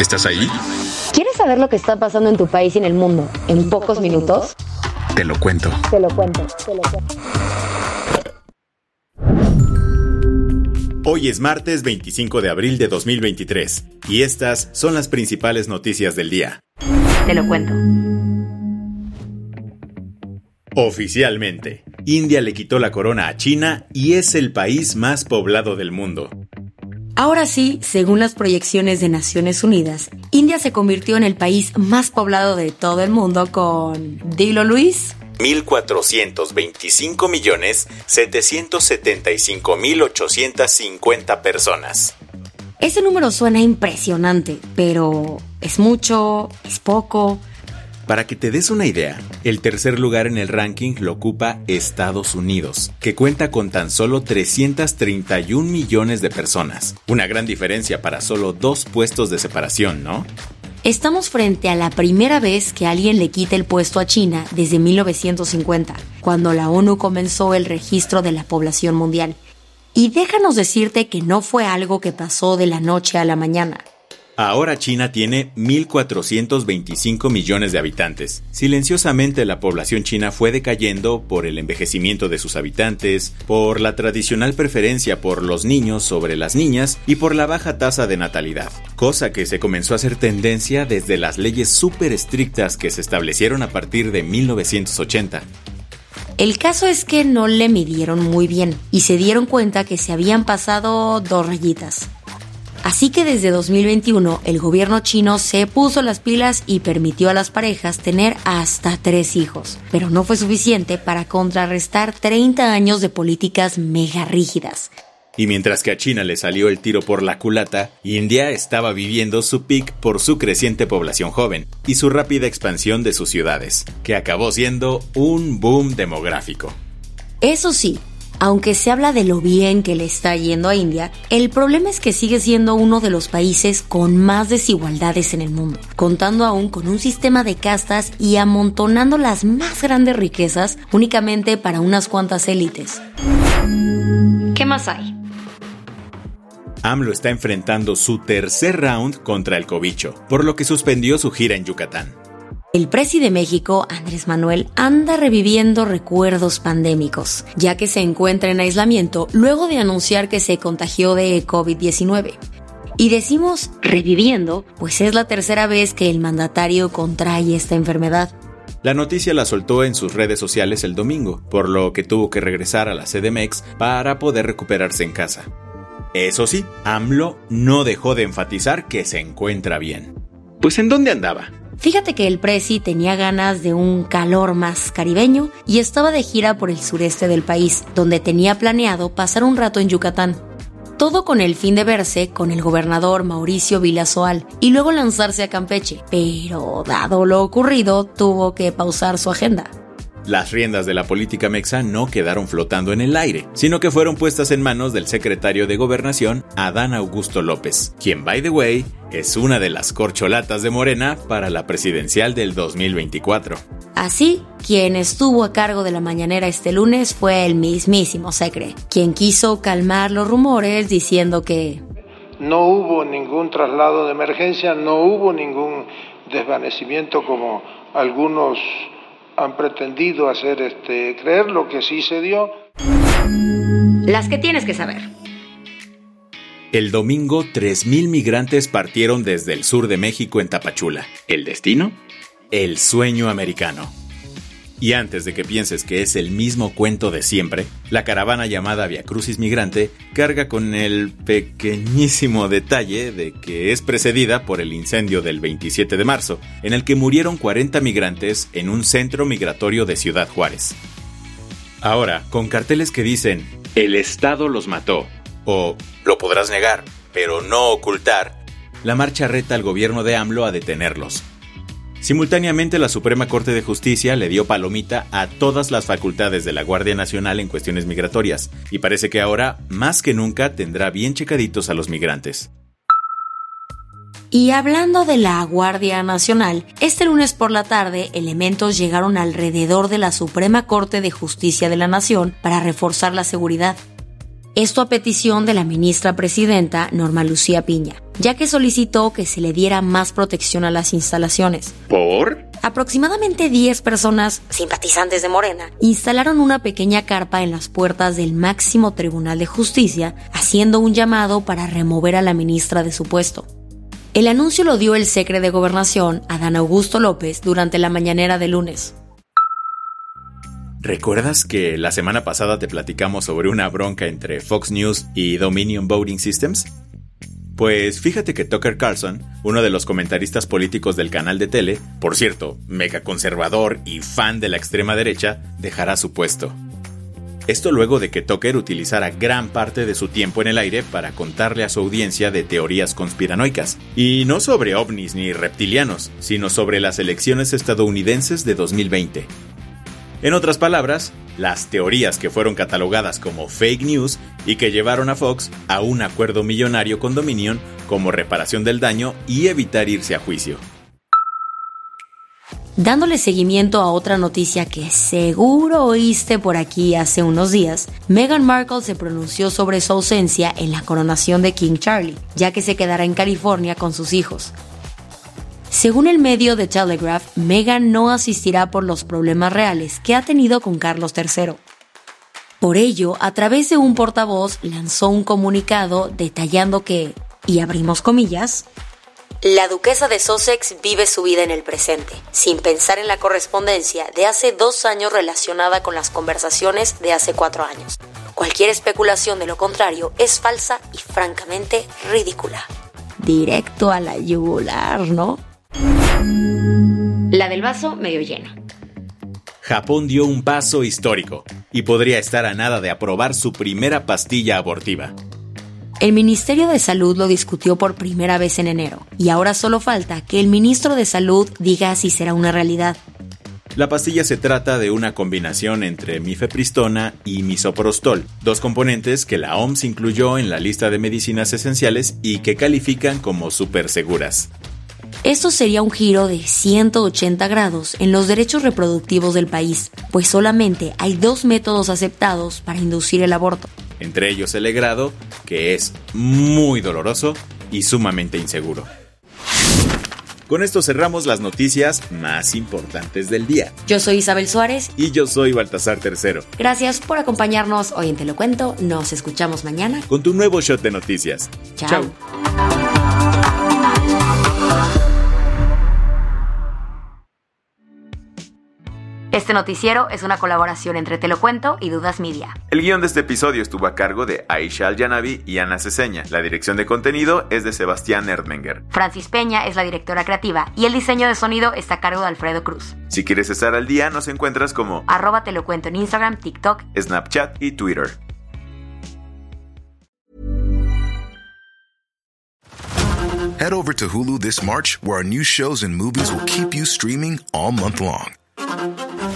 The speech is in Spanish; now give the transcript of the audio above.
¿Estás ahí? ¿Quieres saber lo que está pasando en tu país y en el mundo en pocos minutos? Te lo cuento. Te lo cuento. Te lo cuento. Hoy es martes 25 de abril de 2023 y estas son las principales noticias del día. Te lo cuento. Oficialmente, India le quitó la corona a China y es el país más poblado del mundo. Ahora sí, según las proyecciones de Naciones Unidas, India se convirtió en el país más poblado de todo el mundo con... Dilo Luis. 1.425 millones 775 mil 850 personas. Ese número suena impresionante, pero ¿es mucho? ¿Es poco? Para que te des una idea, el tercer lugar en el ranking lo ocupa Estados Unidos, que cuenta con tan solo 331 millones de personas. Una gran diferencia para solo dos puestos de separación, ¿no? Estamos frente a la primera vez que alguien le quita el puesto a China desde 1950, cuando la ONU comenzó el registro de la población mundial. Y déjanos decirte que no fue algo que pasó de la noche a la mañana. Ahora China tiene 1.425 millones de habitantes. Silenciosamente la población china fue decayendo por el envejecimiento de sus habitantes, por la tradicional preferencia por los niños sobre las niñas y por la baja tasa de natalidad, cosa que se comenzó a hacer tendencia desde las leyes súper estrictas que se establecieron a partir de 1980. El caso es que no le midieron muy bien y se dieron cuenta que se habían pasado dos rayitas. Así que desde 2021 el gobierno chino se puso las pilas y permitió a las parejas tener hasta tres hijos, pero no fue suficiente para contrarrestar 30 años de políticas mega rígidas. Y mientras que a China le salió el tiro por la culata, India estaba viviendo su pic por su creciente población joven y su rápida expansión de sus ciudades, que acabó siendo un boom demográfico. Eso sí, aunque se habla de lo bien que le está yendo a India, el problema es que sigue siendo uno de los países con más desigualdades en el mundo, contando aún con un sistema de castas y amontonando las más grandes riquezas únicamente para unas cuantas élites. ¿Qué más hay? AMLO está enfrentando su tercer round contra el cobicho, por lo que suspendió su gira en Yucatán. El presi de México, Andrés Manuel, anda reviviendo recuerdos pandémicos, ya que se encuentra en aislamiento luego de anunciar que se contagió de COVID-19. Y decimos reviviendo, pues es la tercera vez que el mandatario contrae esta enfermedad. La noticia la soltó en sus redes sociales el domingo, por lo que tuvo que regresar a la CDMX para poder recuperarse en casa. Eso sí, AMLO no dejó de enfatizar que se encuentra bien. Pues ¿en dónde andaba? Fíjate que el Prezi tenía ganas de un calor más caribeño y estaba de gira por el sureste del país, donde tenía planeado pasar un rato en Yucatán. Todo con el fin de verse con el gobernador Mauricio Vilasoal y luego lanzarse a Campeche, pero dado lo ocurrido, tuvo que pausar su agenda. Las riendas de la política mexa no quedaron flotando en el aire, sino que fueron puestas en manos del secretario de Gobernación, Adán Augusto López, quien, by the way, es una de las corcholatas de Morena para la presidencial del 2024. Así, quien estuvo a cargo de la mañanera este lunes fue el mismísimo Secre, quien quiso calmar los rumores diciendo que no hubo ningún traslado de emergencia, no hubo ningún desvanecimiento como algunos han pretendido hacer este, creer lo que sí se dio. Las que tienes que saber. El domingo, 3.000 migrantes partieron desde el sur de México en Tapachula. ¿El destino? El sueño americano. Y antes de que pienses que es el mismo cuento de siempre, la caravana llamada Via Crucis Migrante carga con el pequeñísimo detalle de que es precedida por el incendio del 27 de marzo, en el que murieron 40 migrantes en un centro migratorio de Ciudad Juárez. Ahora, con carteles que dicen, el Estado los mató, o lo podrás negar, pero no ocultar, la marcha reta al gobierno de AMLO a detenerlos. Simultáneamente, la Suprema Corte de Justicia le dio palomita a todas las facultades de la Guardia Nacional en cuestiones migratorias, y parece que ahora, más que nunca, tendrá bien checaditos a los migrantes. Y hablando de la Guardia Nacional, este lunes por la tarde elementos llegaron alrededor de la Suprema Corte de Justicia de la Nación para reforzar la seguridad. Esto a petición de la ministra presidenta Norma Lucía Piña, ya que solicitó que se le diera más protección a las instalaciones. ¿Por? Aproximadamente 10 personas, simpatizantes de Morena, instalaron una pequeña carpa en las puertas del máximo Tribunal de Justicia, haciendo un llamado para remover a la ministra de su puesto. El anuncio lo dio el secre de Gobernación, Adán Augusto López, durante la mañanera de lunes. ¿Recuerdas que la semana pasada te platicamos sobre una bronca entre Fox News y Dominion Voting Systems? Pues fíjate que Tucker Carlson, uno de los comentaristas políticos del canal de tele, por cierto, mega conservador y fan de la extrema derecha, dejará su puesto. Esto luego de que Tucker utilizara gran parte de su tiempo en el aire para contarle a su audiencia de teorías conspiranoicas. Y no sobre ovnis ni reptilianos, sino sobre las elecciones estadounidenses de 2020. En otras palabras, las teorías que fueron catalogadas como fake news y que llevaron a Fox a un acuerdo millonario con Dominion como reparación del daño y evitar irse a juicio. Dándole seguimiento a otra noticia que seguro oíste por aquí hace unos días, Meghan Markle se pronunció sobre su ausencia en la coronación de King Charlie, ya que se quedará en California con sus hijos. Según el medio The Telegraph, Meghan no asistirá por los problemas reales que ha tenido con Carlos III. Por ello, a través de un portavoz lanzó un comunicado detallando que, y abrimos comillas, la duquesa de Sussex vive su vida en el presente, sin pensar en la correspondencia de hace dos años relacionada con las conversaciones de hace cuatro años. Cualquier especulación de lo contrario es falsa y francamente ridícula. Directo a la yugular, ¿no? La del vaso medio lleno. Japón dio un paso histórico y podría estar a nada de aprobar su primera pastilla abortiva. El Ministerio de Salud lo discutió por primera vez en enero y ahora solo falta que el ministro de Salud diga si será una realidad. La pastilla se trata de una combinación entre mifepristona y misoprostol, dos componentes que la OMS incluyó en la lista de medicinas esenciales y que califican como súper seguras. Esto sería un giro de 180 grados en los derechos reproductivos del país, pues solamente hay dos métodos aceptados para inducir el aborto. Entre ellos el legrado, que es muy doloroso y sumamente inseguro. Con esto cerramos las noticias más importantes del día. Yo soy Isabel Suárez. Y yo soy Baltasar Tercero. Gracias por acompañarnos hoy en Te lo Cuento. Nos escuchamos mañana. Con tu nuevo shot de noticias. Chao. Este noticiero es una colaboración entre Te lo cuento y Dudas Media. El guion de este episodio estuvo a cargo de Aisha Al-Yanabi y Ana Ceseña. La dirección de contenido es de Sebastián Erdmenger. Francis Peña es la directora creativa y el diseño de sonido está a cargo de Alfredo Cruz. Si quieres estar al día, nos encuentras como arroba Te lo cuento en Instagram, TikTok, Snapchat y Twitter. Head over to Hulu this March, where our new shows and movies will keep you streaming all month long.